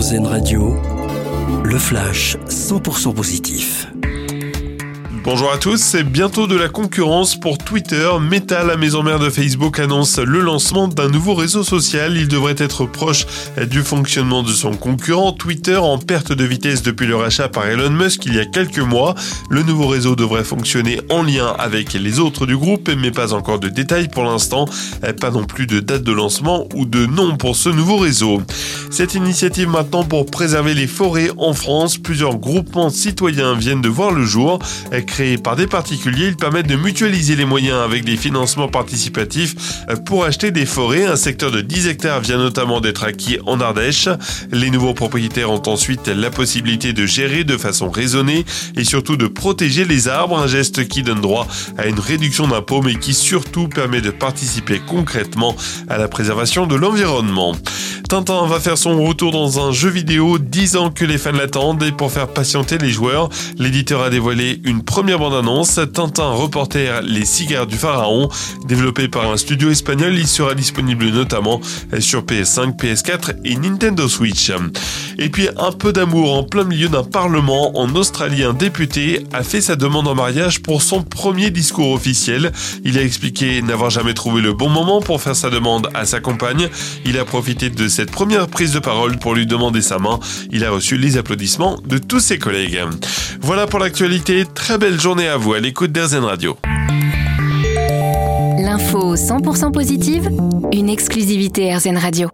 RZN Radio, le flash 100% positif. Bonjour à tous, c'est bientôt de la concurrence pour Twitter. Meta, la maison mère de Facebook, annonce le lancement d'un nouveau réseau social. Il devrait être proche du fonctionnement de son concurrent Twitter en perte de vitesse depuis le rachat par Elon Musk il y a quelques mois. Le nouveau réseau devrait fonctionner en lien avec les autres du groupe, mais pas encore de détails pour l'instant. Pas non plus de date de lancement ou de nom pour ce nouveau réseau. Cette initiative maintenant pour préserver les forêts en France, plusieurs groupements citoyens viennent de voir le jour créés par des particuliers, ils permettent de mutualiser les moyens avec des financements participatifs pour acheter des forêts. Un secteur de 10 hectares vient notamment d'être acquis en Ardèche. Les nouveaux propriétaires ont ensuite la possibilité de gérer de façon raisonnée et surtout de protéger les arbres, un geste qui donne droit à une réduction d'impôts mais qui surtout permet de participer concrètement à la préservation de l'environnement. Tintin va faire son retour dans un jeu vidéo 10 ans que les fans l'attendent et pour faire patienter les joueurs, l'éditeur a dévoilé une première bande-annonce. Tintin Reporter Les cigares du pharaon, développé par un studio espagnol, il sera disponible notamment sur PS5, PS4 et Nintendo Switch. Et puis un peu d'amour en plein milieu d'un parlement en Australie, un député a fait sa demande en mariage pour son premier discours officiel. Il a expliqué n'avoir jamais trouvé le bon moment pour faire sa demande à sa compagne. Il a profité de cette première prise de parole pour lui demander sa main. Il a reçu les applaudissements de tous ses collègues. Voilà pour l'actualité. Très belle journée à vous à l'écoute d'Airzen Radio. L'info 100% positive, une exclusivité Airzen Radio.